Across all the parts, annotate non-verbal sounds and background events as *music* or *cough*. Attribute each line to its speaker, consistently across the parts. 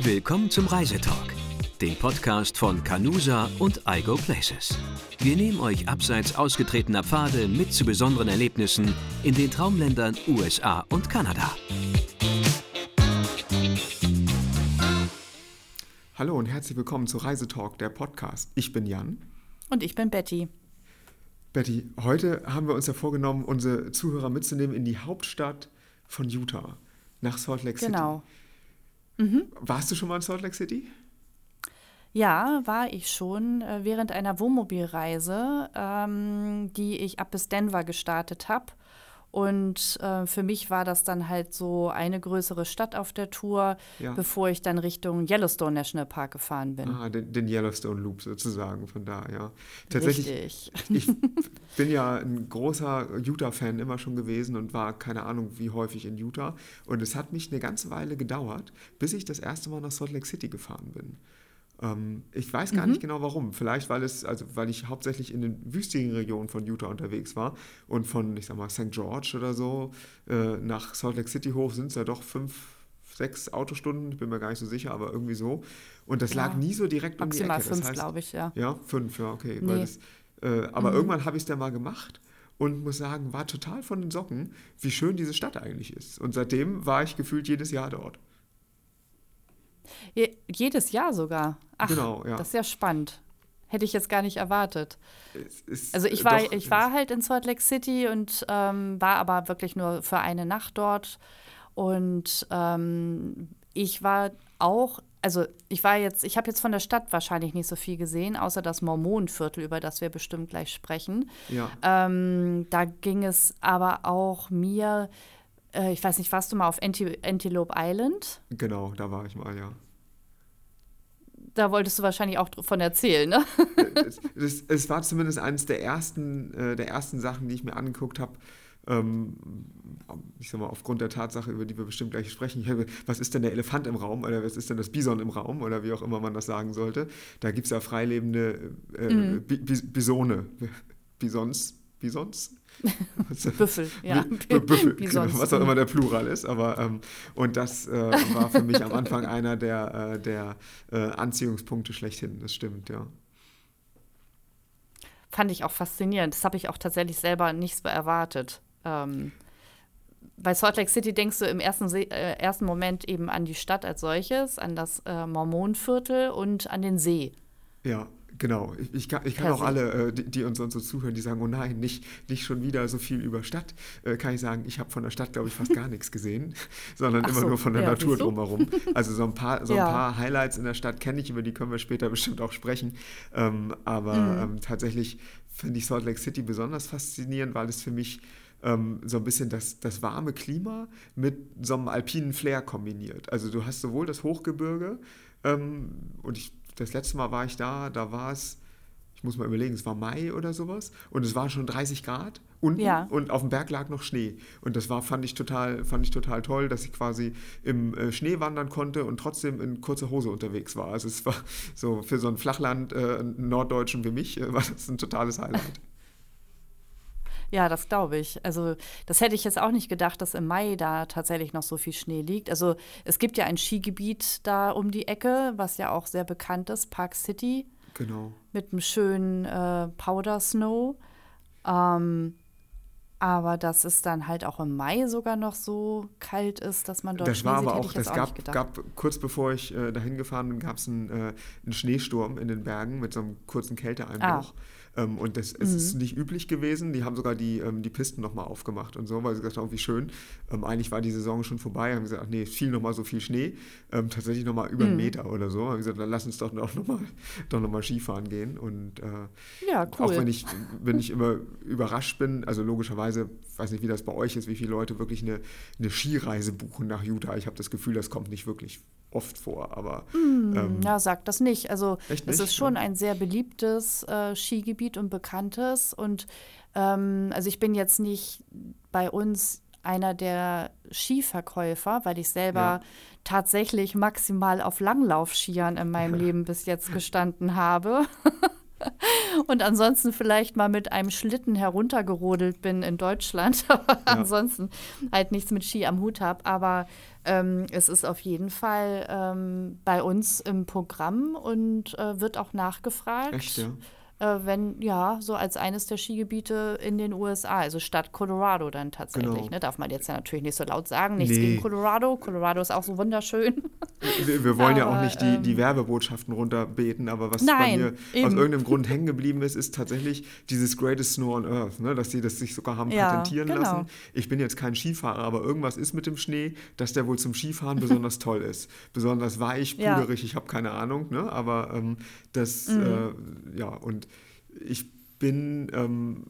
Speaker 1: Willkommen zum Reisetalk, dem Podcast von Canusa und iGo Places. Wir nehmen euch abseits ausgetretener Pfade mit zu besonderen Erlebnissen in den Traumländern USA und Kanada.
Speaker 2: Hallo und herzlich willkommen zu Reisetalk, der Podcast. Ich bin Jan.
Speaker 3: Und ich bin Betty.
Speaker 2: Betty, heute haben wir uns ja vorgenommen, unsere Zuhörer mitzunehmen in die Hauptstadt von Utah, nach Salt Lake City.
Speaker 3: Genau.
Speaker 2: Mhm. Warst du schon mal in Salt Lake City?
Speaker 3: Ja, war ich schon äh, während einer Wohnmobilreise, ähm, die ich ab bis Denver gestartet habe. Und äh, für mich war das dann halt so eine größere Stadt auf der Tour, ja. bevor ich dann Richtung Yellowstone National Park gefahren bin.
Speaker 2: Ah, den, den Yellowstone Loop sozusagen, von da, ja. Tatsächlich,
Speaker 3: Richtig. *laughs*
Speaker 2: ich bin ja ein großer Utah-Fan immer schon gewesen und war keine Ahnung wie häufig in Utah. Und es hat mich eine ganze Weile gedauert, bis ich das erste Mal nach Salt Lake City gefahren bin. Ähm, ich weiß gar mhm. nicht genau warum. Vielleicht, weil es, also weil ich hauptsächlich in den wüstigen Regionen von Utah unterwegs war und von, ich sag mal, St. George oder so äh, nach Salt Lake City hoch sind es ja doch fünf, sechs Autostunden, ich bin mir gar nicht so sicher, aber irgendwie so. Und das ja. lag nie so direkt um die Ecke.
Speaker 3: Maximal fünf, glaube ich, ja.
Speaker 2: Ja, fünf, ja, okay. Nee. Das, äh, aber mhm. irgendwann habe ich es dann mal gemacht und muss sagen, war total von den Socken, wie schön diese Stadt eigentlich ist. Und seitdem war ich gefühlt jedes Jahr dort.
Speaker 3: Je jedes Jahr sogar. Ach,
Speaker 2: genau, ja.
Speaker 3: Das ist ja spannend. Hätte ich jetzt gar nicht erwartet. also ich war, doch, ich war halt in Salt Lake City und ähm, war aber wirklich nur für eine Nacht dort. Und ähm, ich war auch, also ich war jetzt, ich habe jetzt von der Stadt wahrscheinlich nicht so viel gesehen, außer das Mormonenviertel, über das wir bestimmt gleich sprechen.
Speaker 2: Ja.
Speaker 3: Ähm, da ging es aber auch mir äh, ich weiß nicht, warst du mal auf Anti Antelope Island?
Speaker 2: Genau, da war ich mal, ja.
Speaker 3: Da wolltest du wahrscheinlich auch von erzählen, ne? *laughs*
Speaker 2: es, war zumindest eines der ersten, äh, der ersten Sachen, die ich mir angeguckt habe. Ähm, ich sag mal, aufgrund der Tatsache, über die wir bestimmt gleich sprechen, habe, was ist denn der Elefant im Raum oder was ist denn das Bison im Raum oder wie auch immer man das sagen sollte. Da gibt es ja freilebende äh, mhm. Bisone. *laughs* Bisons, Bisons? *laughs*
Speaker 3: Büffel, ja. *laughs*
Speaker 2: Büffel, genau, was auch immer der Plural ist. Aber, ähm, und das äh, war für mich am Anfang *laughs* einer der, äh, der äh, Anziehungspunkte schlechthin. Das stimmt, ja.
Speaker 3: Fand ich auch faszinierend. Das habe ich auch tatsächlich selber nicht so erwartet. Ähm, bei Salt Lake City denkst du im ersten, See, äh, ersten Moment eben an die Stadt als solches, an das äh, Mormonviertel und an den See.
Speaker 2: Ja, Genau, ich, ich kann, ich kann auch alle, äh, die, die, uns, uns so zuhören, die sagen, oh nein, nicht, nicht schon wieder so viel über Stadt, äh, kann ich sagen, ich habe von der Stadt, glaube ich, fast gar nichts gesehen, *laughs* sondern Ach immer so, nur von der ja, Natur drumherum. Also so ein paar, so ein ja. paar Highlights in der Stadt kenne ich, über die können wir später bestimmt auch sprechen. Ähm, aber mhm. ähm, tatsächlich finde ich Salt Lake City besonders faszinierend, weil es für mich ähm, so ein bisschen das, das warme Klima mit so einem alpinen Flair kombiniert. Also du hast sowohl das Hochgebirge, ähm, und ich das letzte Mal war ich da, da war es, ich muss mal überlegen, es war Mai oder sowas und es war schon 30 Grad unten ja. und auf dem Berg lag noch Schnee. Und das war, fand ich total, fand ich total toll, dass ich quasi im äh, Schnee wandern konnte und trotzdem in kurzer Hose unterwegs war. Also es war *laughs* so für so ein Flachland äh, Norddeutschen wie mich, äh, *laughs* war das ein totales Highlight.
Speaker 3: Ja, das glaube ich. Also, das hätte ich jetzt auch nicht gedacht, dass im Mai da tatsächlich noch so viel Schnee liegt. Also, es gibt ja ein Skigebiet da um die Ecke, was ja auch sehr bekannt ist, Park City.
Speaker 2: Genau.
Speaker 3: Mit einem schönen äh, Powder Snow. Ähm, aber dass es dann halt auch im Mai sogar noch so kalt ist, dass man dort
Speaker 2: Das war aber auch, das gab, gab, kurz bevor ich äh, dahin gefahren bin, gab es einen, äh, einen Schneesturm in den Bergen mit so einem kurzen Kälteeinbruch. Ah. Ähm, und das mhm. ist nicht üblich gewesen. Die haben sogar die, ähm, die Pisten nochmal aufgemacht und so, weil sie gesagt haben, wie schön. Ähm, eigentlich war die Saison schon vorbei. Haben gesagt, ach nee, fiel nochmal so viel Schnee. Ähm, tatsächlich nochmal über mhm. einen Meter oder so. Haben gesagt, dann lass uns doch nochmal doch noch mal Skifahren gehen. Und äh,
Speaker 3: ja, cool.
Speaker 2: auch wenn ich, wenn ich immer überrascht bin, also logischerweise, weiß nicht, wie das bei euch ist, wie viele Leute wirklich eine, eine Skireise buchen nach Utah. Ich habe das Gefühl, das kommt nicht wirklich oft vor, aber.
Speaker 3: Mm, ähm, ja, sagt das nicht. Also, es ist schon ein sehr beliebtes äh, Skigebiet und bekanntes. Und ähm, also, ich bin jetzt nicht bei uns einer der Skiverkäufer, weil ich selber ja. tatsächlich maximal auf Langlaufskiern in meinem *laughs* Leben bis jetzt gestanden habe. *laughs* *laughs* und ansonsten vielleicht mal mit einem Schlitten heruntergerodelt bin in Deutschland, *laughs* aber ja. ansonsten halt nichts mit Ski am Hut habe. Aber ähm, es ist auf jeden Fall ähm, bei uns im Programm und äh, wird auch nachgefragt. Echt, ja? Äh, wenn, ja, so als eines der Skigebiete in den USA, also Stadt Colorado dann tatsächlich. Genau. Ne? Darf man jetzt ja natürlich nicht so laut sagen, nichts nee. gegen Colorado. Colorado ist auch so wunderschön. *laughs*
Speaker 2: Wir, wir wollen aber, ja auch nicht die, die ähm, Werbebotschaften runterbeten, aber was nein, bei mir eben. aus irgendeinem Grund hängen geblieben ist, ist tatsächlich dieses Greatest Snow on Earth, ne? dass sie das sich sogar haben ja, patentieren genau. lassen. Ich bin jetzt kein Skifahrer, aber irgendwas ist mit dem Schnee, dass der wohl zum Skifahren besonders *laughs* toll ist. Besonders weich, puderig, ja. ich habe keine Ahnung, ne? aber ähm, das, mhm. äh, ja, und ich bin ähm,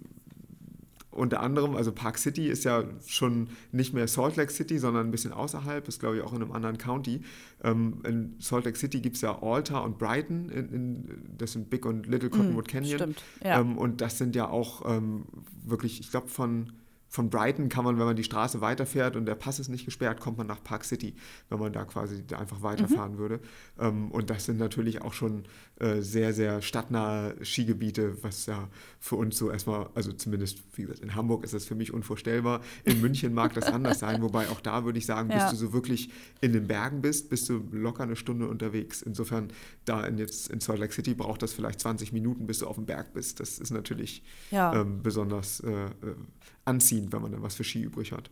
Speaker 2: unter anderem, also Park City ist ja schon nicht mehr Salt Lake City, sondern ein bisschen außerhalb, ist glaube ich auch in einem anderen County. Ähm, in Salt Lake City gibt es ja Alta und Brighton, in, in, das sind Big und Little Cottonwood mm, Canyon. Stimmt, ja. ähm, und das sind ja auch ähm, wirklich, ich glaube, von von Brighton kann man, wenn man die Straße weiterfährt und der Pass ist nicht gesperrt, kommt man nach Park City, wenn man da quasi einfach weiterfahren mhm. würde. Ähm, und das sind natürlich auch schon äh, sehr, sehr stadtnahe Skigebiete, was ja für uns so erstmal, also zumindest, wie gesagt, in Hamburg ist das für mich unvorstellbar. In München mag das anders *laughs* sein, wobei auch da würde ich sagen, ja. bis du so wirklich in den Bergen bist, bist du locker eine Stunde unterwegs. Insofern, da in jetzt in Salt Lake City braucht das vielleicht 20 Minuten, bis du auf dem Berg bist. Das ist natürlich ja. ähm, besonders äh, anziehend, wenn man dann was für Ski übrig hat.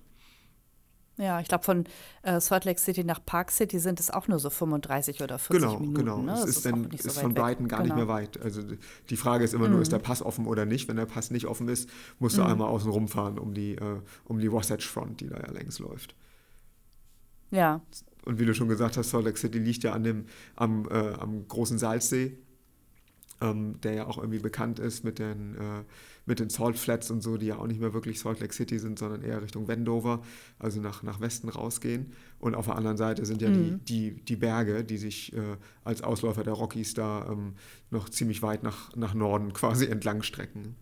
Speaker 3: Ja, ich glaube, von äh, Salt Lake City nach Park City sind es auch nur so 35 oder 40
Speaker 2: genau,
Speaker 3: Minuten.
Speaker 2: Genau, genau. Ne? Es ist, dann, ist so von Brighton gar genau. nicht mehr weit. Also die Frage ist immer mhm. nur, ist der Pass offen oder nicht? Wenn der Pass nicht offen ist, musst du mhm. einmal außen rumfahren um die, äh, um die Wasatch Front, die da ja längs läuft.
Speaker 3: Ja.
Speaker 2: Und wie du schon gesagt hast, Salt Lake City liegt ja an dem, am, äh, am großen Salzsee ähm, der ja auch irgendwie bekannt ist mit den, äh, mit den Salt Flats und so, die ja auch nicht mehr wirklich Salt Lake City sind, sondern eher Richtung Wendover, also nach, nach Westen rausgehen. Und auf der anderen Seite sind ja mhm. die, die, die Berge, die sich äh, als Ausläufer der Rockies da ähm, noch ziemlich weit nach, nach Norden *laughs* quasi entlang strecken.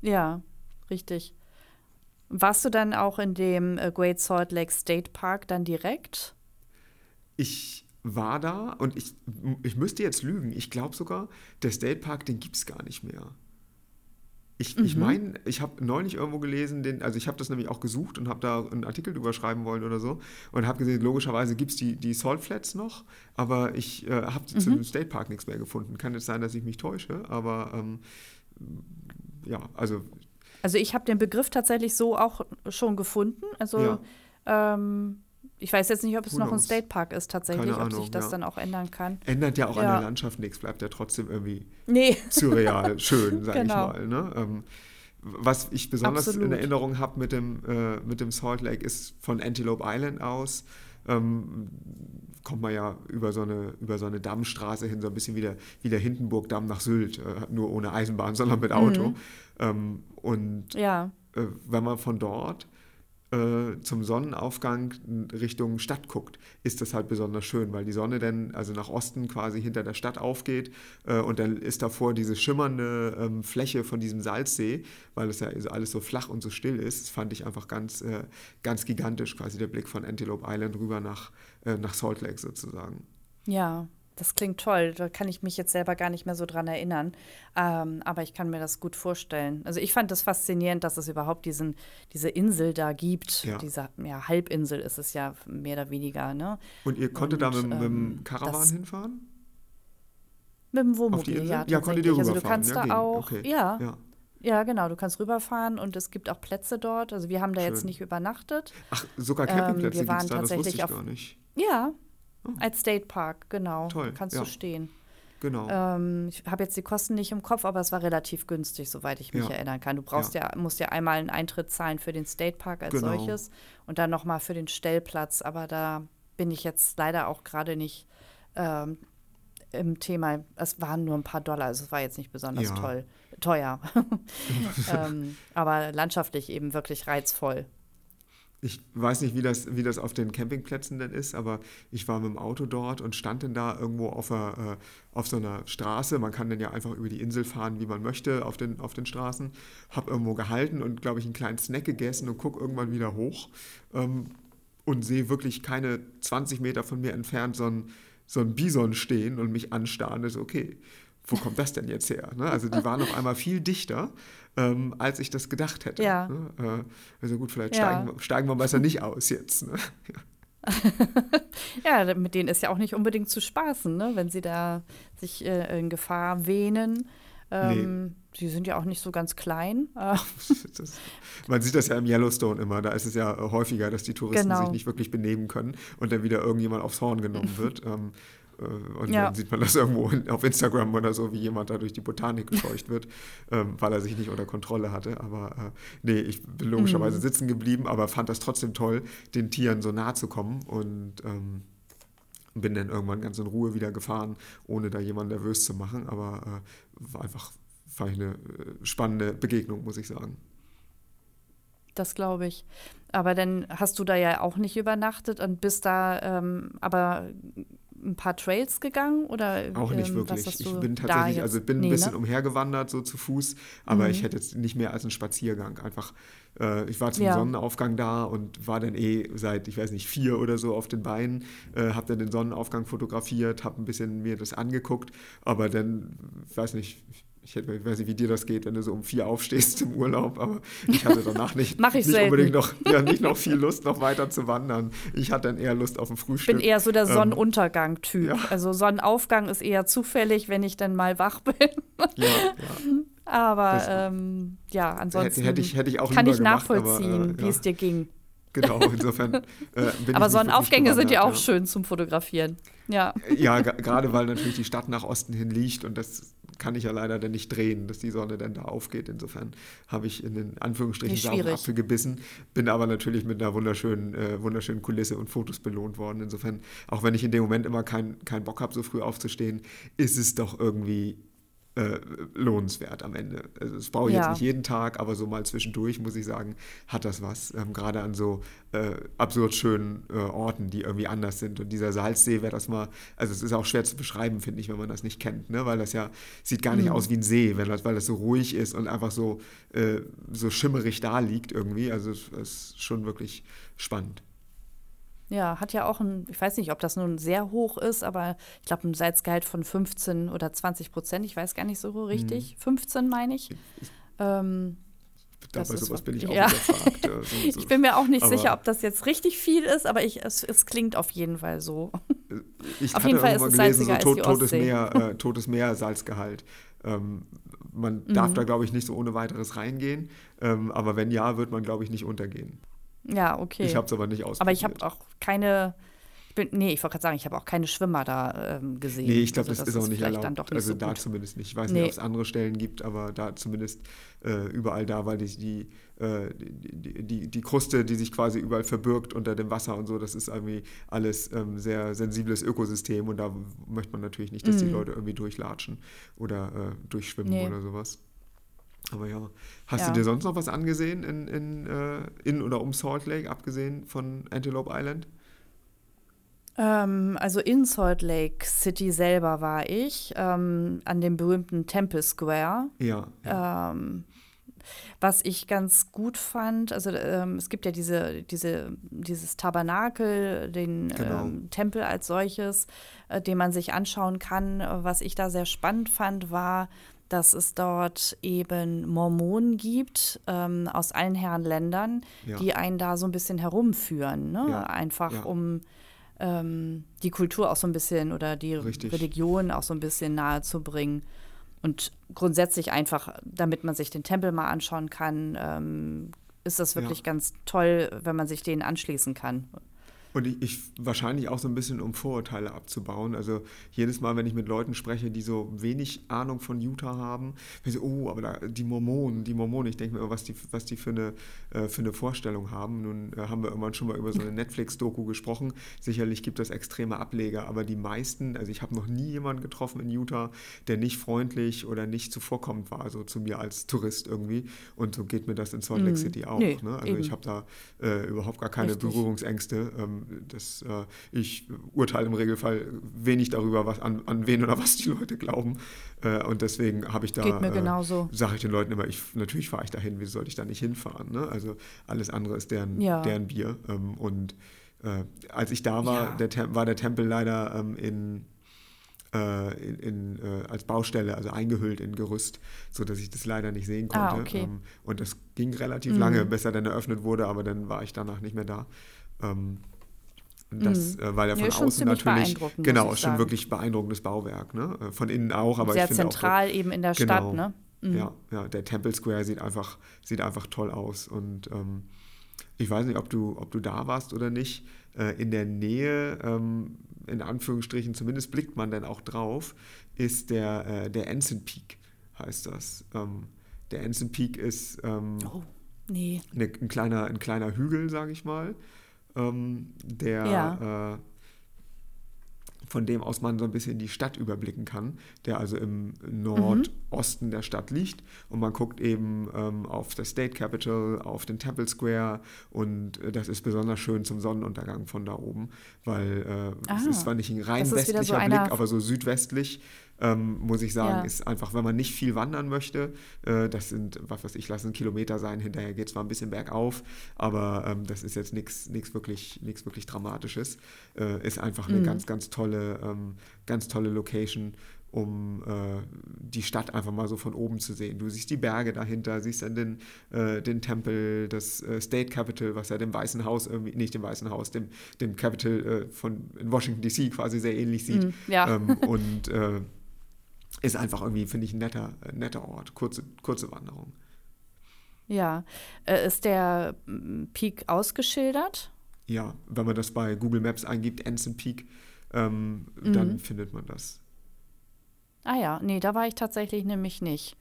Speaker 3: Ja, richtig. Warst du dann auch in dem äh, Great Salt Lake State Park dann direkt?
Speaker 2: Ich war da und ich, ich müsste jetzt lügen. Ich glaube sogar, der State Park, den gibt es gar nicht mehr. Ich, mhm. ich meine, ich habe neulich irgendwo gelesen, den, also ich habe das nämlich auch gesucht und habe da einen Artikel drüber schreiben wollen oder so und habe gesehen, logischerweise gibt es die, die Salt Flats noch, aber ich äh, habe mhm. zu dem State Park nichts mehr gefunden. Kann jetzt sein, dass ich mich täusche, aber ähm, ja, also.
Speaker 3: Also ich habe den Begriff tatsächlich so auch schon gefunden. Also ja. ähm, ich weiß jetzt nicht, ob es Who noch knows? ein State Park ist tatsächlich, Keine ob sich das ja. dann auch ändern kann.
Speaker 2: Ändert ja auch ja. an der Landschaft nichts, bleibt ja trotzdem irgendwie nee. surreal, *laughs* schön, sag genau. ich mal. Ne? Ähm, was ich besonders Absolut. in Erinnerung habe mit, dem, äh, mit dem Salt Lake ist von Antelope Island aus. Ähm, kommt man ja über so, eine, über so eine Dammstraße hin, so ein bisschen wie der, wie der Hindenburg-Damm nach Sylt, äh, nur ohne Eisenbahn, sondern mit Auto. Mhm. Ähm, und ja. äh, wenn man von dort äh, zum Sonnenaufgang Richtung Stadt guckt, ist das halt besonders schön, weil die Sonne dann also nach Osten quasi hinter der Stadt aufgeht äh, und dann ist davor diese schimmernde ähm, Fläche von diesem Salzsee, weil es ja alles so flach und so still ist. Das fand ich einfach ganz, äh, ganz gigantisch, quasi der Blick von Antelope Island rüber nach, äh, nach Salt Lake sozusagen.
Speaker 3: Ja, das klingt toll. Da kann ich mich jetzt selber gar nicht mehr so dran erinnern. Ähm, aber ich kann mir das gut vorstellen. Also ich fand das faszinierend, dass es überhaupt diesen, diese Insel da gibt. Ja. Diese ja, Halbinsel ist es ja mehr oder weniger. Ne?
Speaker 2: Und ihr konntet Und, da mit, ähm, mit dem Caravan hinfahren?
Speaker 3: Mit dem Wohnmobil, ja.
Speaker 2: Ja, konntet ihr
Speaker 3: Also
Speaker 2: du
Speaker 3: kannst ja, da auch, okay. ja, ja. Ja, genau, du kannst rüberfahren und es gibt auch Plätze dort. Also wir haben da Schön. jetzt nicht übernachtet.
Speaker 2: Ach, sogar Campingplätze ähm, gibt es da, das wusste ich gar nicht.
Speaker 3: Ja, Oh. Als State Park, genau. Toll. Kannst ja. du stehen.
Speaker 2: Genau.
Speaker 3: Ähm, ich habe jetzt die Kosten nicht im Kopf, aber es war relativ günstig, soweit ich mich ja. erinnern kann. Du brauchst ja. ja. musst ja einmal einen Eintritt zahlen für den State Park als genau. solches und dann nochmal für den Stellplatz. Aber da bin ich jetzt leider auch gerade nicht ähm, im Thema. Es waren nur ein paar Dollar, also es war jetzt nicht besonders ja. toll, teuer. *laughs* *laughs* ähm, aber landschaftlich eben wirklich reizvoll
Speaker 2: ich weiß nicht, wie das, wie das auf den Campingplätzen denn ist, aber ich war mit dem Auto dort und stand dann da irgendwo auf, einer, äh, auf so einer Straße. Man kann dann ja einfach über die Insel fahren, wie man möchte, auf den, auf den Straßen. Hab irgendwo gehalten und, glaube ich, einen kleinen Snack gegessen und gucke irgendwann wieder hoch ähm, und sehe wirklich keine 20 Meter von mir entfernt so ein, so ein Bison stehen und mich anstarren. Das ist okay wo kommt das denn jetzt her? Ne? Also die waren auf einmal viel dichter, ähm, als ich das gedacht hätte.
Speaker 3: Ja.
Speaker 2: Ne? Äh, also gut, vielleicht ja. steigen, steigen wir besser nicht aus jetzt. Ne? *laughs*
Speaker 3: ja, *laughs* mit denen ist ja auch nicht unbedingt zu spaßen, ne? wenn sie da sich äh, in Gefahr wähnen. Ähm, nee. Die sind ja auch nicht so ganz klein. *laughs*
Speaker 2: das, man sieht das ja im Yellowstone immer. Da ist es ja häufiger, dass die Touristen genau. sich nicht wirklich benehmen können und dann wieder irgendjemand aufs Horn genommen wird. ähm, äh, und ja. dann sieht man das irgendwo auf Instagram oder so, wie jemand da durch die Botanik gescheucht wird, *laughs* ähm, weil er sich nicht unter Kontrolle hatte. Aber äh, nee, ich bin logischerweise mhm. sitzen geblieben, aber fand das trotzdem toll, den Tieren so nah zu kommen und ähm, bin dann irgendwann ganz in Ruhe wieder gefahren, ohne da jemanden nervös zu machen. Aber äh, war einfach war eine äh, spannende Begegnung, muss ich sagen.
Speaker 3: Das glaube ich. Aber dann hast du da ja auch nicht übernachtet und bist da ähm, aber ein paar Trails gegangen oder
Speaker 2: auch nicht ähm, wirklich. ich bin tatsächlich, also bin nee, ein bisschen ne? umhergewandert so zu Fuß, aber mhm. ich hätte jetzt nicht mehr als einen Spaziergang. Einfach, äh, ich war zum ja. Sonnenaufgang da und war dann eh seit, ich weiß nicht, vier oder so auf den Beinen, äh, habe dann den Sonnenaufgang fotografiert, habe ein bisschen mir das angeguckt, aber dann, ich weiß nicht, ich, weiß nicht, wie dir das geht, wenn du so um vier aufstehst im Urlaub, aber ich hatte danach nicht, *laughs* nicht unbedingt noch, ja, nicht noch viel Lust, noch weiter zu wandern. Ich hatte dann eher Lust auf ein Frühstück.
Speaker 3: Ich bin eher so der ähm, Sonnenuntergang-Typ. Ja. Also Sonnenaufgang ist eher zufällig, wenn ich dann mal wach *laughs* bin. Ja, ja. Aber ähm, ja, ansonsten
Speaker 2: hätte, ich, hätte ich auch
Speaker 3: kann ich nachvollziehen, aber, äh, wie es dir ging.
Speaker 2: Genau, insofern. Äh,
Speaker 3: aber Sonnenaufgänge sind ja auch schön zum Fotografieren. Ja,
Speaker 2: ja gerade weil natürlich die Stadt nach Osten hin liegt und das kann ich ja leider dann nicht drehen, dass die Sonne dann da aufgeht. Insofern habe ich in den Anführungsstrichen sauren Apfel gebissen, bin aber natürlich mit einer wunderschönen, äh, wunderschönen Kulisse und Fotos belohnt worden. Insofern, auch wenn ich in dem Moment immer keinen kein Bock habe, so früh aufzustehen, ist es doch irgendwie äh, lohnenswert am Ende. Also das brauche ich ja. jetzt nicht jeden Tag, aber so mal zwischendurch, muss ich sagen, hat das was. Ähm, Gerade an so äh, absurd schönen äh, Orten, die irgendwie anders sind. Und dieser Salzsee wäre das mal, also es ist auch schwer zu beschreiben, finde ich, wenn man das nicht kennt, ne? weil das ja sieht gar nicht mhm. aus wie ein See, wenn das, weil das so ruhig ist und einfach so, äh, so schimmerig da liegt irgendwie. Also es ist schon wirklich spannend.
Speaker 3: Ja, hat ja auch ein, ich weiß nicht, ob das nun sehr hoch ist, aber ich glaube, ein Salzgehalt von 15 oder 20 Prozent, ich weiß gar nicht so richtig. Hm. 15 meine ich. Ähm,
Speaker 2: da bei sowas bin ich auch ja. überfragt.
Speaker 3: Also, *laughs* so. ich bin mir auch nicht aber sicher, ob das jetzt richtig viel ist, aber ich, es, es klingt auf jeden Fall so. *laughs*
Speaker 2: Ich auf jeden Fall ist es gelesen, so tot, totes, Meer, *laughs* äh, totes Meer Salzgehalt. Ähm, man mhm. darf da, glaube ich, nicht so ohne weiteres reingehen, ähm, aber wenn ja, wird man, glaube ich, nicht untergehen.
Speaker 3: Ja, okay.
Speaker 2: Ich habe es aber nicht ausprobiert.
Speaker 3: Aber ich habe auch keine, ich bin, nee, ich wollte gerade sagen, ich habe auch keine Schwimmer da ähm, gesehen.
Speaker 2: Nee, ich glaube, also, das, das, ist auch nicht erlaubt. Nicht also so da gut. zumindest nicht. Ich weiß nee. nicht, ob es andere Stellen gibt, aber da zumindest äh, überall da, weil die, die, äh, die, die, die, Kruste, die sich quasi überall verbirgt unter dem Wasser und so, das ist irgendwie alles ähm, sehr sensibles Ökosystem und da möchte man natürlich nicht, dass mhm. die Leute irgendwie durchlatschen oder äh, durchschwimmen nee. oder sowas. Aber ja, hast ja. du dir sonst noch was angesehen in, in, äh, in oder um Salt Lake, abgesehen von Antelope Island?
Speaker 3: Ähm, also in Salt Lake City selber war ich, ähm, an dem berühmten Temple Square.
Speaker 2: Ja.
Speaker 3: ja. Ähm, was ich ganz gut fand, also ähm, es gibt ja diese, diese, dieses Tabernakel, den genau. ähm, Tempel als solches, äh, den man sich anschauen kann. Was ich da sehr spannend fand, war, dass es dort eben Mormonen gibt ähm, aus allen Herren Ländern, ja. die einen da so ein bisschen herumführen. Ne? Ja. Einfach ja. um ähm, die Kultur auch so ein bisschen oder die Richtig. Religion auch so ein bisschen nahe zu bringen. Und grundsätzlich einfach, damit man sich den Tempel mal anschauen kann, ähm, ist das wirklich ganz toll, wenn man sich denen anschließen kann.
Speaker 2: Und ich, ich, wahrscheinlich auch so ein bisschen, um Vorurteile abzubauen. Also jedes Mal, wenn ich mit Leuten spreche, die so wenig Ahnung von Utah haben, ich so, oh, aber da, die Mormonen, die Mormonen, ich denke mir, was die, was die für eine, äh, für eine Vorstellung haben. Nun äh, haben wir irgendwann schon mal über so eine *laughs* Netflix-Doku gesprochen. Sicherlich gibt es extreme Ableger, aber die meisten, also ich habe noch nie jemanden getroffen in Utah, der nicht freundlich oder nicht zuvorkommend war, so zu mir als Tourist irgendwie. Und so geht mir das in Salt Lake mm, City auch. Nee, ne? Also eben. ich habe da äh, überhaupt gar keine Richtig. Berührungsängste. Ähm, das, äh, ich urteile im Regelfall wenig darüber, was, an, an wen oder was die Leute glauben. Äh, und deswegen habe ich da,
Speaker 3: Geht mir genauso.
Speaker 2: Äh, sage ich den Leuten immer, ich, natürlich fahre ich dahin, wie sollte ich da nicht hinfahren? Ne? Also alles andere ist deren, ja. deren Bier. Ähm, und äh, als ich da war, ja. der, war der Tempel leider ähm, in äh, in, in, äh, als Baustelle, also eingehüllt in Gerüst, sodass ich das leider nicht sehen ah, konnte. Ah, okay. ähm, und das ging relativ mhm. lange, bis er dann eröffnet wurde, aber dann war ich danach nicht mehr da. Das, mhm. äh, weil er von ja, außen natürlich, genau, schon wirklich beeindruckendes Bauwerk, ne? Äh, von innen auch, aber
Speaker 3: sehr
Speaker 2: ich
Speaker 3: zentral
Speaker 2: auch,
Speaker 3: eben in der genau, Stadt, ne?
Speaker 2: Mhm. Ja, ja, der Temple Square sieht einfach, sieht einfach toll aus und ähm, ich weiß nicht, ob du, ob du da warst oder nicht. Äh, in der Nähe, ähm, in Anführungsstrichen, zumindest blickt man dann auch drauf, ist der, äh, der Ensign Peak, heißt das. Ähm, der Ensign Peak ist ähm, oh, nee. ne, ein, kleiner, ein kleiner Hügel, sage ich mal ähm, der ja. äh, von dem aus man so ein bisschen die Stadt überblicken kann, der also im Nordosten mhm. der Stadt liegt. Und man guckt eben ähm, auf das State Capitol, auf den Temple Square und äh, das ist besonders schön zum Sonnenuntergang von da oben, weil äh, es ist zwar nicht ein rein westlicher so Blick, aber so südwestlich ähm, muss ich sagen, ja. ist einfach, wenn man nicht viel wandern möchte, äh, das sind, was weiß ich, lassen Kilometer sein, hinterher geht es zwar ein bisschen bergauf, aber ähm, das ist jetzt nichts wirklich, wirklich Dramatisches. Äh, ist einfach eine mhm. ganz, ganz tolle, ähm, ganz tolle Location um äh, die Stadt einfach mal so von oben zu sehen. Du siehst die Berge dahinter, siehst dann den, äh, den Tempel, das äh, State Capitol, was ja dem Weißen Haus irgendwie, nicht dem Weißen Haus, dem, dem Capitol äh, von in Washington DC quasi sehr ähnlich sieht. Mm, ja. Ähm, und äh, ist einfach irgendwie, finde ich, ein netter, netter Ort. Kurze, kurze Wanderung.
Speaker 3: Ja. Äh, ist der mm, Peak ausgeschildert?
Speaker 2: Ja, wenn man das bei Google Maps eingibt, Ensign Peak, ähm, mhm. dann findet man das.
Speaker 3: Ah ja, nee, da war ich tatsächlich nämlich nicht.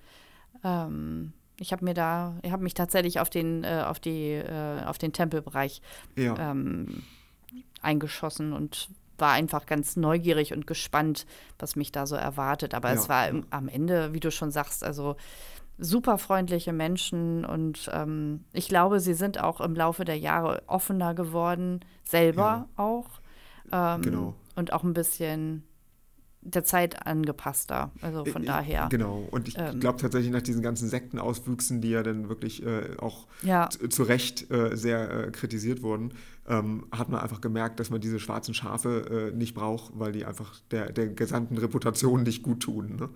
Speaker 3: Ähm, ich habe mir da, ich habe mich tatsächlich auf den, äh, auf die, äh, auf den Tempelbereich ja. ähm, eingeschossen und war einfach ganz neugierig und gespannt, was mich da so erwartet. Aber ja. es war im, am Ende, wie du schon sagst, also super freundliche Menschen und ähm, ich glaube, sie sind auch im Laufe der Jahre offener geworden, selber ja. auch. Ähm, genau. Und auch ein bisschen der Zeit angepasster. Also von äh, daher.
Speaker 2: Genau. Und ich ähm, glaube tatsächlich nach diesen ganzen Sektenauswüchsen, die ja dann wirklich äh, auch ja. zu Recht äh, sehr äh, kritisiert wurden, ähm, hat man einfach gemerkt, dass man diese schwarzen Schafe äh, nicht braucht, weil die einfach der, der gesamten Reputation nicht gut tun. Ne?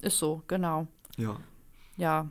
Speaker 3: Ist so, genau.
Speaker 2: Ja.
Speaker 3: Ja,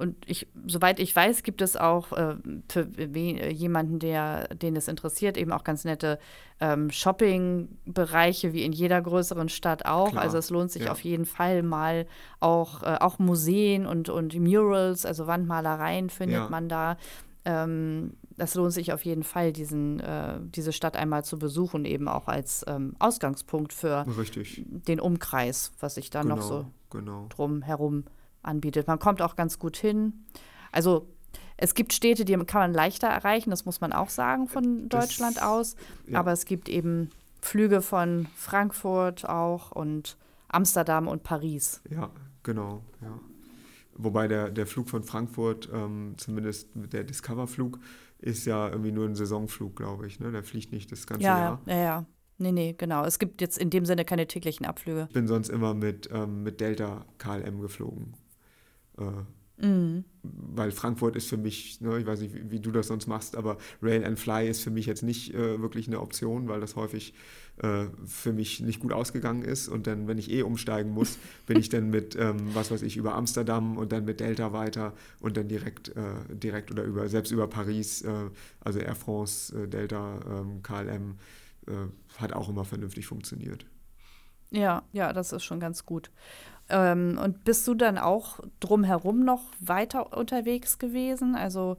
Speaker 3: und ich, soweit ich weiß, gibt es auch äh, für jemanden, der, den es interessiert, eben auch ganz nette ähm, Shopping-Bereiche, wie in jeder größeren Stadt auch. Klar. Also es lohnt sich ja. auf jeden Fall mal auch, äh, auch Museen und, und Murals, also Wandmalereien findet ja. man da. Ähm, das lohnt sich auf jeden Fall, diesen, äh, diese Stadt einmal zu besuchen, eben auch als ähm, Ausgangspunkt für
Speaker 2: Richtig.
Speaker 3: den Umkreis, was sich da genau, noch so
Speaker 2: genau.
Speaker 3: drum herum anbietet. Man kommt auch ganz gut hin. Also es gibt Städte, die kann man leichter erreichen, das muss man auch sagen von Deutschland das, aus. Ja. Aber es gibt eben Flüge von Frankfurt auch und Amsterdam und Paris.
Speaker 2: Ja, genau, ja. Wobei der, der Flug von Frankfurt, ähm, zumindest der Discover-Flug, ist ja irgendwie nur ein Saisonflug, glaube ich. Ne? Der fliegt nicht das ganze
Speaker 3: ja,
Speaker 2: Jahr.
Speaker 3: Ja, ja. Nee, nee, genau. Es gibt jetzt in dem Sinne keine täglichen Abflüge.
Speaker 2: Ich bin sonst immer mit, ähm, mit Delta KLM geflogen.
Speaker 3: Äh, mhm.
Speaker 2: Weil Frankfurt ist für mich, ne, ich weiß nicht, wie, wie, du das sonst machst, aber Rail and Fly ist für mich jetzt nicht äh, wirklich eine Option, weil das häufig äh, für mich nicht gut ausgegangen ist. Und dann, wenn ich eh umsteigen muss, *laughs* bin ich dann mit, ähm, was weiß ich, über Amsterdam und dann mit Delta weiter und dann direkt, äh, direkt oder über, selbst über Paris, äh, also Air France, äh, Delta, ähm, KLM, hat auch immer vernünftig funktioniert.
Speaker 3: Ja, ja, das ist schon ganz gut. Ähm, und bist du dann auch drumherum noch weiter unterwegs gewesen? Also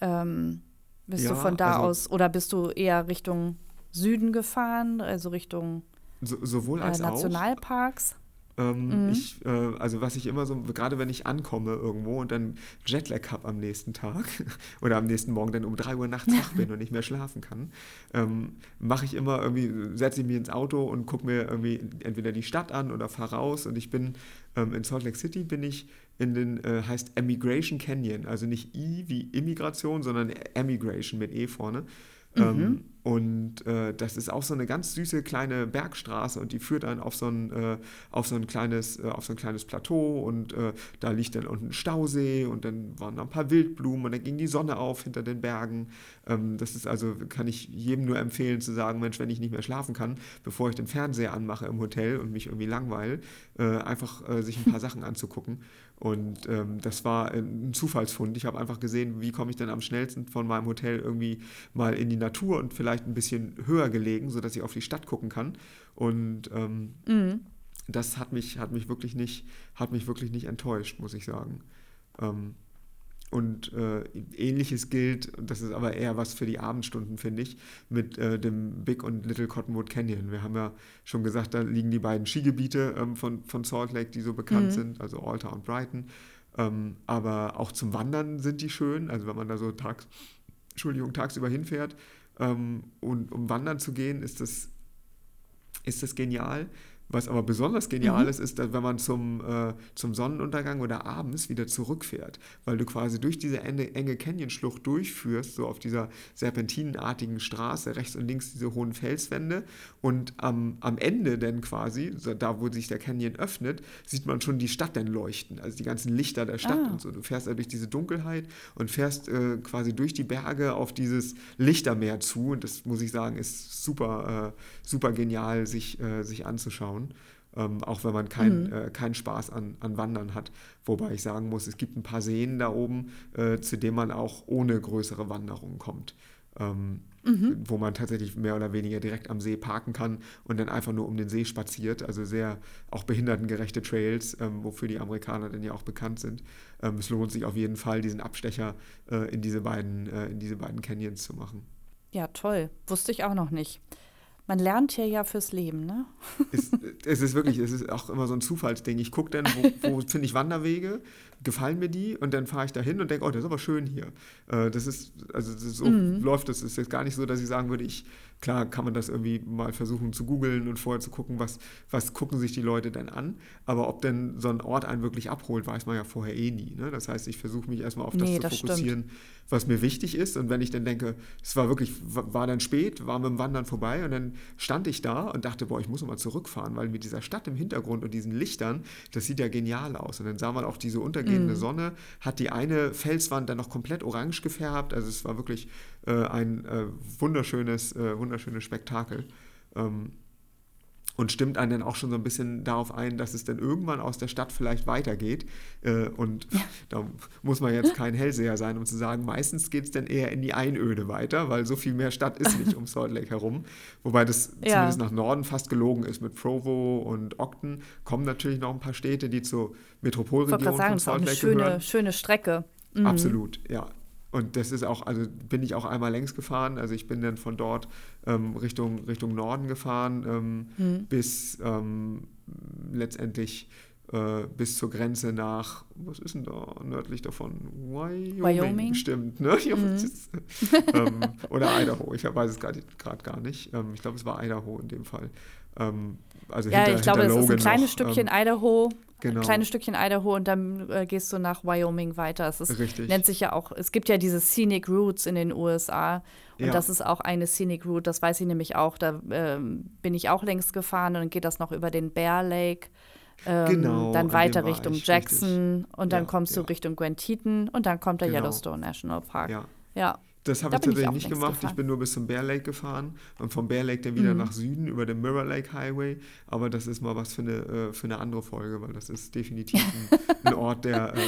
Speaker 3: ähm, bist ja, du von da also, aus oder bist du eher Richtung Süden gefahren, also Richtung
Speaker 2: so, sowohl als
Speaker 3: äh, Nationalparks?
Speaker 2: Auch. Ähm, mhm. ich, äh, also was ich immer so, gerade wenn ich ankomme irgendwo und dann Jetlag habe am nächsten Tag *laughs* oder am nächsten Morgen dann um 3 Uhr nachts wach bin und nicht mehr schlafen kann, ähm, mache ich immer irgendwie, setze ich mich ins Auto und gucke mir irgendwie entweder die Stadt an oder fahre raus und ich bin ähm, in Salt Lake City bin ich in den, äh, heißt Emigration Canyon, also nicht I wie Immigration, sondern Emigration mit E vorne. Ähm, mhm und äh, das ist auch so eine ganz süße kleine Bergstraße und die führt dann auf so ein, äh, auf so ein, kleines, äh, auf so ein kleines Plateau und äh, da liegt dann unten ein Stausee und dann waren da ein paar Wildblumen und dann ging die Sonne auf hinter den Bergen. Ähm, das ist also, kann ich jedem nur empfehlen zu sagen, Mensch, wenn ich nicht mehr schlafen kann, bevor ich den Fernseher anmache im Hotel und mich irgendwie langweile, äh, einfach äh, sich ein paar *laughs* Sachen anzugucken. Und ähm, das war ein Zufallsfund. Ich habe einfach gesehen, wie komme ich denn am schnellsten von meinem Hotel irgendwie mal in die Natur und vielleicht ein bisschen höher gelegen, sodass ich auf die Stadt gucken kann. Und ähm, mhm. das hat mich, hat mich wirklich nicht, hat mich wirklich nicht enttäuscht, muss ich sagen. Ähm, und äh, ähnliches gilt, das ist aber eher was für die Abendstunden, finde ich, mit äh, dem Big und Little Cottonwood Canyon. Wir haben ja schon gesagt, da liegen die beiden Skigebiete ähm, von, von Salt Lake, die so bekannt mhm. sind, also Alta und Brighton. Ähm, aber auch zum Wandern sind die schön. Also wenn man da so tags, Entschuldigung, tagsüber hinfährt ähm, und um wandern zu gehen, ist das, ist das genial. Was aber besonders genial mhm. ist, ist, dass wenn man zum, äh, zum Sonnenuntergang oder abends wieder zurückfährt, weil du quasi durch diese enge, enge Canyon-Schlucht durchführst, so auf dieser serpentinenartigen Straße, rechts und links diese hohen Felswände und am, am Ende dann quasi, so da wo sich der Canyon öffnet, sieht man schon die Stadt dann leuchten, also die ganzen Lichter der Stadt ah. und so. Du fährst da durch diese Dunkelheit und fährst äh, quasi durch die Berge auf dieses Lichtermeer zu und das muss ich sagen, ist super, äh, super genial, sich, äh, sich anzuschauen anschauen, ähm, auch wenn man keinen mhm. äh, kein Spaß an, an Wandern hat. Wobei ich sagen muss, es gibt ein paar Seen da oben, äh, zu denen man auch ohne größere Wanderungen kommt. Ähm, mhm. Wo man tatsächlich mehr oder weniger direkt am See parken kann und dann einfach nur um den See spaziert. Also sehr auch behindertengerechte Trails, ähm, wofür die Amerikaner dann ja auch bekannt sind. Ähm, es lohnt sich auf jeden Fall, diesen Abstecher äh, in, diese beiden, äh, in diese beiden Canyons zu machen.
Speaker 3: Ja, toll. Wusste ich auch noch nicht. Man lernt hier ja fürs Leben, ne?
Speaker 2: Es, es ist wirklich, es ist auch immer so ein Zufallsding. Ich gucke dann, wo, wo *laughs* finde ich Wanderwege, gefallen mir die und dann fahre ich da hin und denke, oh, das ist aber schön hier. Äh, das ist, also das ist so mhm. läuft das. ist jetzt gar nicht so, dass ich sagen würde, ich, klar kann man das irgendwie mal versuchen zu googeln und vorher zu gucken, was, was gucken sich die Leute denn an. Aber ob denn so ein Ort einen wirklich abholt, weiß man ja vorher eh nie. Ne? Das heißt, ich versuche mich erstmal auf das nee, zu das fokussieren, stimmt was mir wichtig ist. Und wenn ich dann denke, es war wirklich, war dann spät, war mit dem Wandern vorbei und dann stand ich da und dachte, boah, ich muss mal zurückfahren, weil mit dieser Stadt im Hintergrund und diesen Lichtern, das sieht ja genial aus. Und dann sah man auch diese untergehende mm. Sonne, hat die eine Felswand dann noch komplett orange gefärbt. Also es war wirklich äh, ein äh, wunderschönes, äh, wunderschönes Spektakel. Ähm, und stimmt einen dann auch schon so ein bisschen darauf ein, dass es dann irgendwann aus der Stadt vielleicht weitergeht. Äh, und ja. da muss man jetzt kein Hellseher sein, um zu sagen, meistens geht es dann eher in die Einöde weiter, weil so viel mehr Stadt ist nicht um Salt Lake herum. Wobei das ja. zumindest nach Norden fast gelogen ist. Mit Provo und Ogden kommen natürlich noch ein paar Städte, die zur Metropolregion
Speaker 3: sagen, von Salt Lake schöne, gehören. Schöne Strecke.
Speaker 2: Mhm. Absolut, ja. Und das ist auch, also bin ich auch einmal längs gefahren. Also ich bin dann von dort ähm, Richtung, Richtung Norden gefahren, ähm, mhm. bis ähm, letztendlich äh, bis zur Grenze nach, was ist denn da nördlich davon? Wyoming. Wyoming? Stimmt, ne? *laughs* Mhm. *laughs* Oder Idaho, ich weiß es gerade gar nicht. Ähm, ich glaube, es war Idaho in dem Fall. Ähm, also
Speaker 3: ja, hinter, ich glaube, es ist ein kleines noch, Stückchen Idaho Genau. Ein kleines Stückchen Idaho und dann äh, gehst du nach Wyoming weiter. Es ist, Richtig. nennt sich ja auch, es gibt ja diese Scenic Routes in den USA und ja. das ist auch eine Scenic Route, das weiß ich nämlich auch. Da äh, bin ich auch längst gefahren und dann geht das noch über den Bear Lake. Ähm, genau, dann weiter Richtung Jackson richtig. und dann ja, kommst du Richtung Grand Teton und dann kommt der genau. Yellowstone National Park.
Speaker 2: Ja.
Speaker 3: ja.
Speaker 2: Das habe da ich tatsächlich nicht gemacht. Gefahren. Ich bin nur bis zum Bear Lake gefahren und vom Bear Lake dann wieder mhm. nach Süden über den Mirror Lake Highway. Aber das ist mal was für eine, äh, für eine andere Folge, weil das ist definitiv ein, *laughs* ein Ort, der, äh,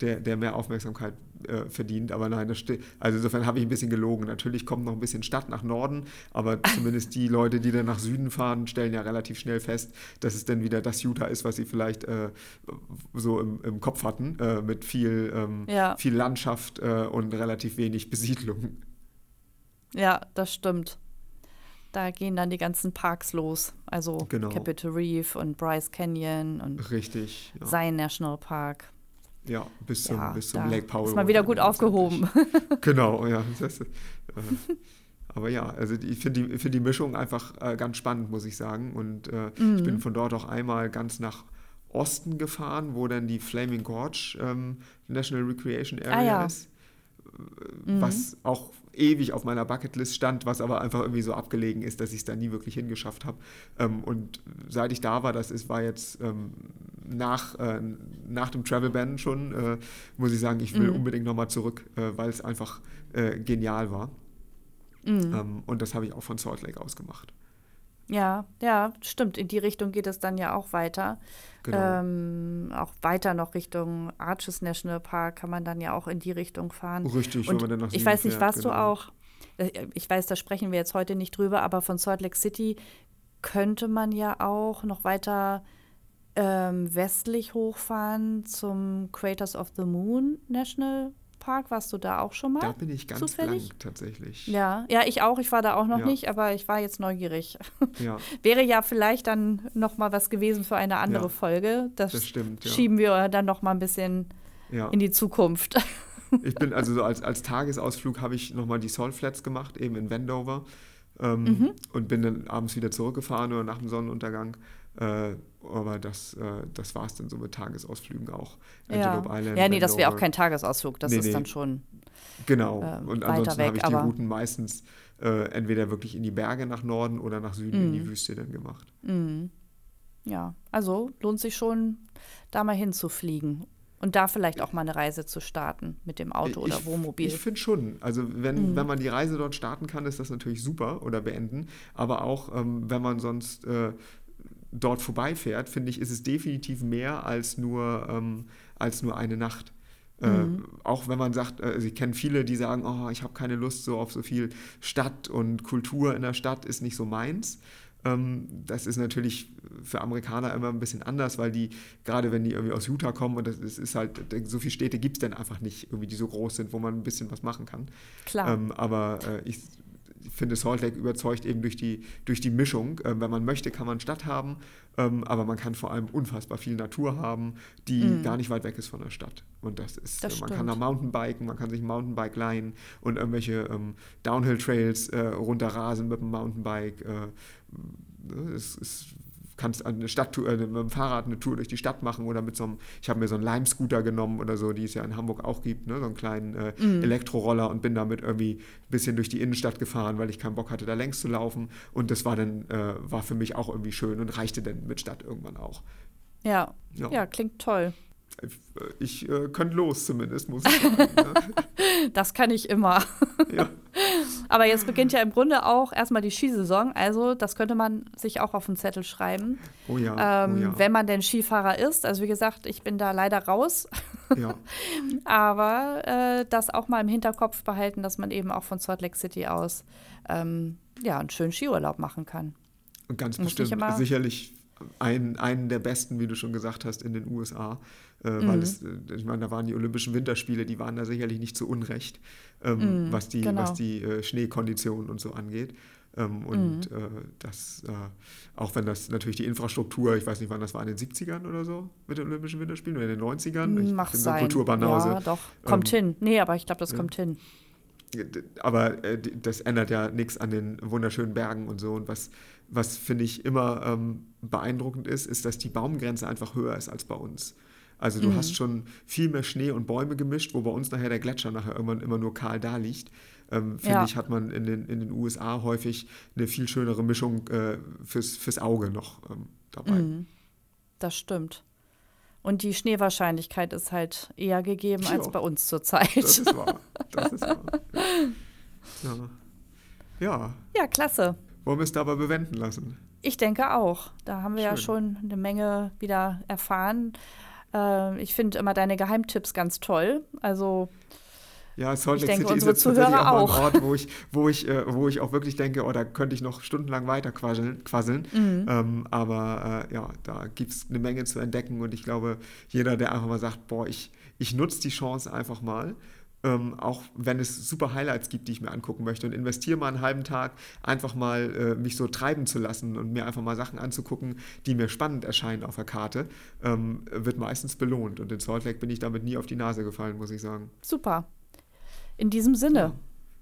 Speaker 2: der, der mehr Aufmerksamkeit äh, verdient. Aber nein, das steht. Also insofern habe ich ein bisschen gelogen. Natürlich kommt noch ein bisschen Stadt nach Norden, aber zumindest die Leute, die dann nach Süden fahren, stellen ja relativ schnell fest, dass es dann wieder das Utah ist, was sie vielleicht äh, so im, im, Kopf hatten, äh, mit viel, ähm, ja. viel Landschaft äh, und relativ wenig Besiedlung. *laughs*
Speaker 3: Ja, das stimmt. Da gehen dann die ganzen Parks los. Also genau. Capitol Reef und Bryce Canyon und
Speaker 2: Richtig,
Speaker 3: ja. Zion National Park.
Speaker 2: Ja, bis zum, ja, bis zum Lake Powell.
Speaker 3: Ist mal wieder gut aufgehoben. *laughs* *laughs*
Speaker 2: genau, ja. Das, äh, aber ja, also ich finde die, find die Mischung einfach äh, ganz spannend, muss ich sagen. Und äh, mhm. ich bin von dort auch einmal ganz nach Osten gefahren, wo dann die Flaming Gorge ähm, National Recreation Area ah, ja. ist. Mhm. was auch ewig auf meiner Bucketlist stand, was aber einfach irgendwie so abgelegen ist, dass ich es da nie wirklich hingeschafft habe. Ähm, und seit ich da war, das ist, war jetzt ähm, nach, äh, nach dem Travel Ban schon, äh, muss ich sagen, ich will mhm. unbedingt nochmal zurück, äh, weil es einfach äh, genial war. Mhm. Ähm, und das habe ich auch von Salt Lake aus gemacht.
Speaker 3: Ja, ja, stimmt. In die Richtung geht es dann ja auch weiter. Genau. Ähm, auch weiter noch Richtung Arches National Park kann man dann ja auch in die Richtung fahren.
Speaker 2: Richtig,
Speaker 3: Und
Speaker 2: wenn man dann nach
Speaker 3: Ich weiß nicht, warst genau. du auch, äh, ich weiß, da sprechen wir jetzt heute nicht drüber, aber von Salt Lake City könnte man ja auch noch weiter ähm, westlich hochfahren zum Craters of the Moon National Park. Warst du da auch schon mal?
Speaker 2: Da bin ich ganz zufällig? blank tatsächlich.
Speaker 3: Ja, ja, ich auch. Ich war da auch noch ja. nicht, aber ich war jetzt neugierig. Ja. *laughs* Wäre ja vielleicht dann noch mal was gewesen für eine andere ja. Folge. Das, das stimmt. Schieben wir dann noch mal ein bisschen in die Zukunft. *laughs*
Speaker 2: Ich bin also so als, als Tagesausflug habe ich noch mal die Salt Flats gemacht, eben in Wendover. Ähm, mhm. Und bin dann abends wieder zurückgefahren oder nach dem Sonnenuntergang. Äh, aber das, äh, das war es dann so mit Tagesausflügen auch.
Speaker 3: Antelope ja. Island. Ja, nee, das wäre auch kein Tagesausflug, das nee, ist nee. dann schon.
Speaker 2: Genau, äh, und ansonsten habe ich die Routen meistens äh, entweder wirklich in die Berge nach Norden oder nach Süden mm. in die mhm. Wüste dann gemacht.
Speaker 3: Mm. Ja, also lohnt sich schon, da mal hinzufliegen und da vielleicht auch mal eine Reise zu starten mit dem Auto ich, oder Wohnmobil.
Speaker 2: Ich finde schon. Also wenn, mhm. wenn man die Reise dort starten kann, ist das natürlich super oder beenden. Aber auch ähm, wenn man sonst äh, dort vorbeifährt, finde ich, ist es definitiv mehr als nur, ähm, als nur eine Nacht. Äh, mhm. Auch wenn man sagt, äh, ich kenne viele, die sagen, oh, ich habe keine Lust so auf so viel Stadt und Kultur in der Stadt ist nicht so meins. Ähm, das ist natürlich für Amerikaner immer ein bisschen anders, weil die, gerade wenn die irgendwie aus Utah kommen, und das ist, ist halt, so viele Städte gibt es dann einfach nicht, irgendwie, die so groß sind, wo man ein bisschen was machen kann.
Speaker 3: Klar.
Speaker 2: Ähm, aber äh, ich finde, Salt Lake überzeugt eben durch die, durch die Mischung. Ähm, wenn man möchte, kann man Stadt haben, ähm, aber man kann vor allem unfassbar viel Natur haben, die mm. gar nicht weit weg ist von der Stadt. Und das ist, das äh, man stimmt. kann da Mountainbiken, man kann sich ein Mountainbike leihen und irgendwelche ähm, Downhill-Trails äh, runterrasen mit dem Mountainbike. Äh, es ist kannst eine Stadttour, äh, mit dem Fahrrad eine Tour durch die Stadt machen oder mit so einem, ich habe mir so einen Lime-Scooter genommen oder so, die es ja in Hamburg auch gibt, ne? so einen kleinen äh, mm. Elektroroller und bin damit irgendwie ein bisschen durch die Innenstadt gefahren, weil ich keinen Bock hatte, da längs zu laufen. Und das war dann, äh, war für mich auch irgendwie schön und reichte dann mit Stadt irgendwann auch.
Speaker 3: Ja, ja, ja klingt toll.
Speaker 2: Ich äh, könnte los zumindest, muss ich sagen. *laughs*
Speaker 3: Ne? das kann ich immer. Ja. *laughs* Aber jetzt beginnt ja im Grunde auch erstmal die Skisaison. Also das könnte man sich auch auf den Zettel schreiben.
Speaker 2: Oh ja,
Speaker 3: ähm,
Speaker 2: oh ja.
Speaker 3: Wenn man denn Skifahrer ist. Also wie gesagt, ich bin da leider raus. Ja. *laughs* Aber äh, das auch mal im Hinterkopf behalten, dass man eben auch von Salt Lake City aus ähm, ja, einen schönen Skiurlaub machen kann.
Speaker 2: Und ganz Muss bestimmt sicherlich ein, einen der besten, wie du schon gesagt hast, in den USA. Äh, mhm. Weil es, äh, ich meine, da waren die Olympischen Winterspiele, die waren da sicherlich nicht zu Unrecht, ähm, mhm, was die, genau. was die äh, Schneekonditionen und so angeht. Ähm, und mhm. äh, das, äh, auch wenn das natürlich die Infrastruktur, ich weiß nicht, wann das war, in den 70ern oder so mit den Olympischen Winterspielen oder in den 90ern?
Speaker 3: Ich Mach sein. Kulturbanause. Ja, doch. Kommt ähm, hin. Nee, aber ich glaube, das ja. kommt hin.
Speaker 2: Aber äh, das ändert ja nichts an den wunderschönen Bergen und so. Und was, was finde ich immer ähm, beeindruckend ist, ist, dass die Baumgrenze einfach höher ist als bei uns. Also du mhm. hast schon viel mehr Schnee und Bäume gemischt, wo bei uns nachher der Gletscher nachher irgendwann immer nur kahl da liegt. Ähm, Finde ja. ich, hat man in den, in den USA häufig eine viel schönere Mischung äh, fürs, fürs Auge noch ähm, dabei. Mhm.
Speaker 3: Das stimmt. Und die Schneewahrscheinlichkeit ist halt eher gegeben ja. als bei uns zurzeit.
Speaker 2: Das ist wahr. Das ist wahr. *laughs* Ja. ja.
Speaker 3: Ja, klasse.
Speaker 2: Wollen wir es dabei bewenden lassen?
Speaker 3: Ich denke auch. Da haben wir Schön. ja schon eine Menge wieder erfahren. Äh, ich finde immer deine Geheimtipps ganz toll. Also
Speaker 2: ja, Salt Lake City ist jetzt tatsächlich auch, auch. ein Ort, wo ich, wo, ich, äh, wo ich auch wirklich denke, oh, da könnte ich noch stundenlang weiter quasseln. quasseln. Mhm. Ähm, aber äh, ja, da gibt es eine Menge zu entdecken und ich glaube, jeder, der einfach mal sagt, boah, ich, ich nutze die Chance einfach mal ähm, auch wenn es super Highlights gibt, die ich mir angucken möchte und investiere mal einen halben Tag, einfach mal äh, mich so treiben zu lassen und mir einfach mal Sachen anzugucken, die mir spannend erscheinen auf der Karte, ähm, wird meistens belohnt. Und in Salt Lake bin ich damit nie auf die Nase gefallen, muss ich sagen.
Speaker 3: Super. In diesem Sinne. Ja,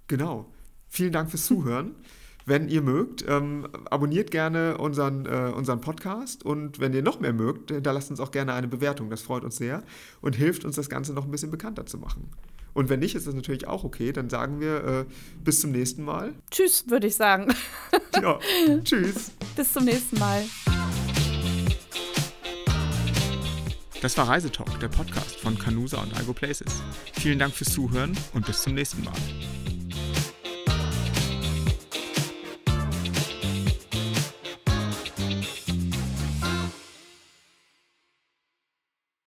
Speaker 2: genau. Vielen Dank fürs Zuhören. *laughs* Wenn ihr mögt, ähm, abonniert gerne unseren, äh, unseren Podcast und wenn ihr noch mehr mögt, da lasst uns auch gerne eine Bewertung. Das freut uns sehr und hilft uns, das Ganze noch ein bisschen bekannter zu machen. Und wenn nicht, ist das natürlich auch okay. Dann sagen wir äh, bis zum nächsten Mal.
Speaker 3: Tschüss, würde ich sagen. *laughs*
Speaker 2: ja, tschüss.
Speaker 3: Bis zum nächsten Mal.
Speaker 2: Das war Reisetalk, der Podcast von Canusa und Algo Places. Vielen Dank fürs Zuhören und bis zum nächsten Mal.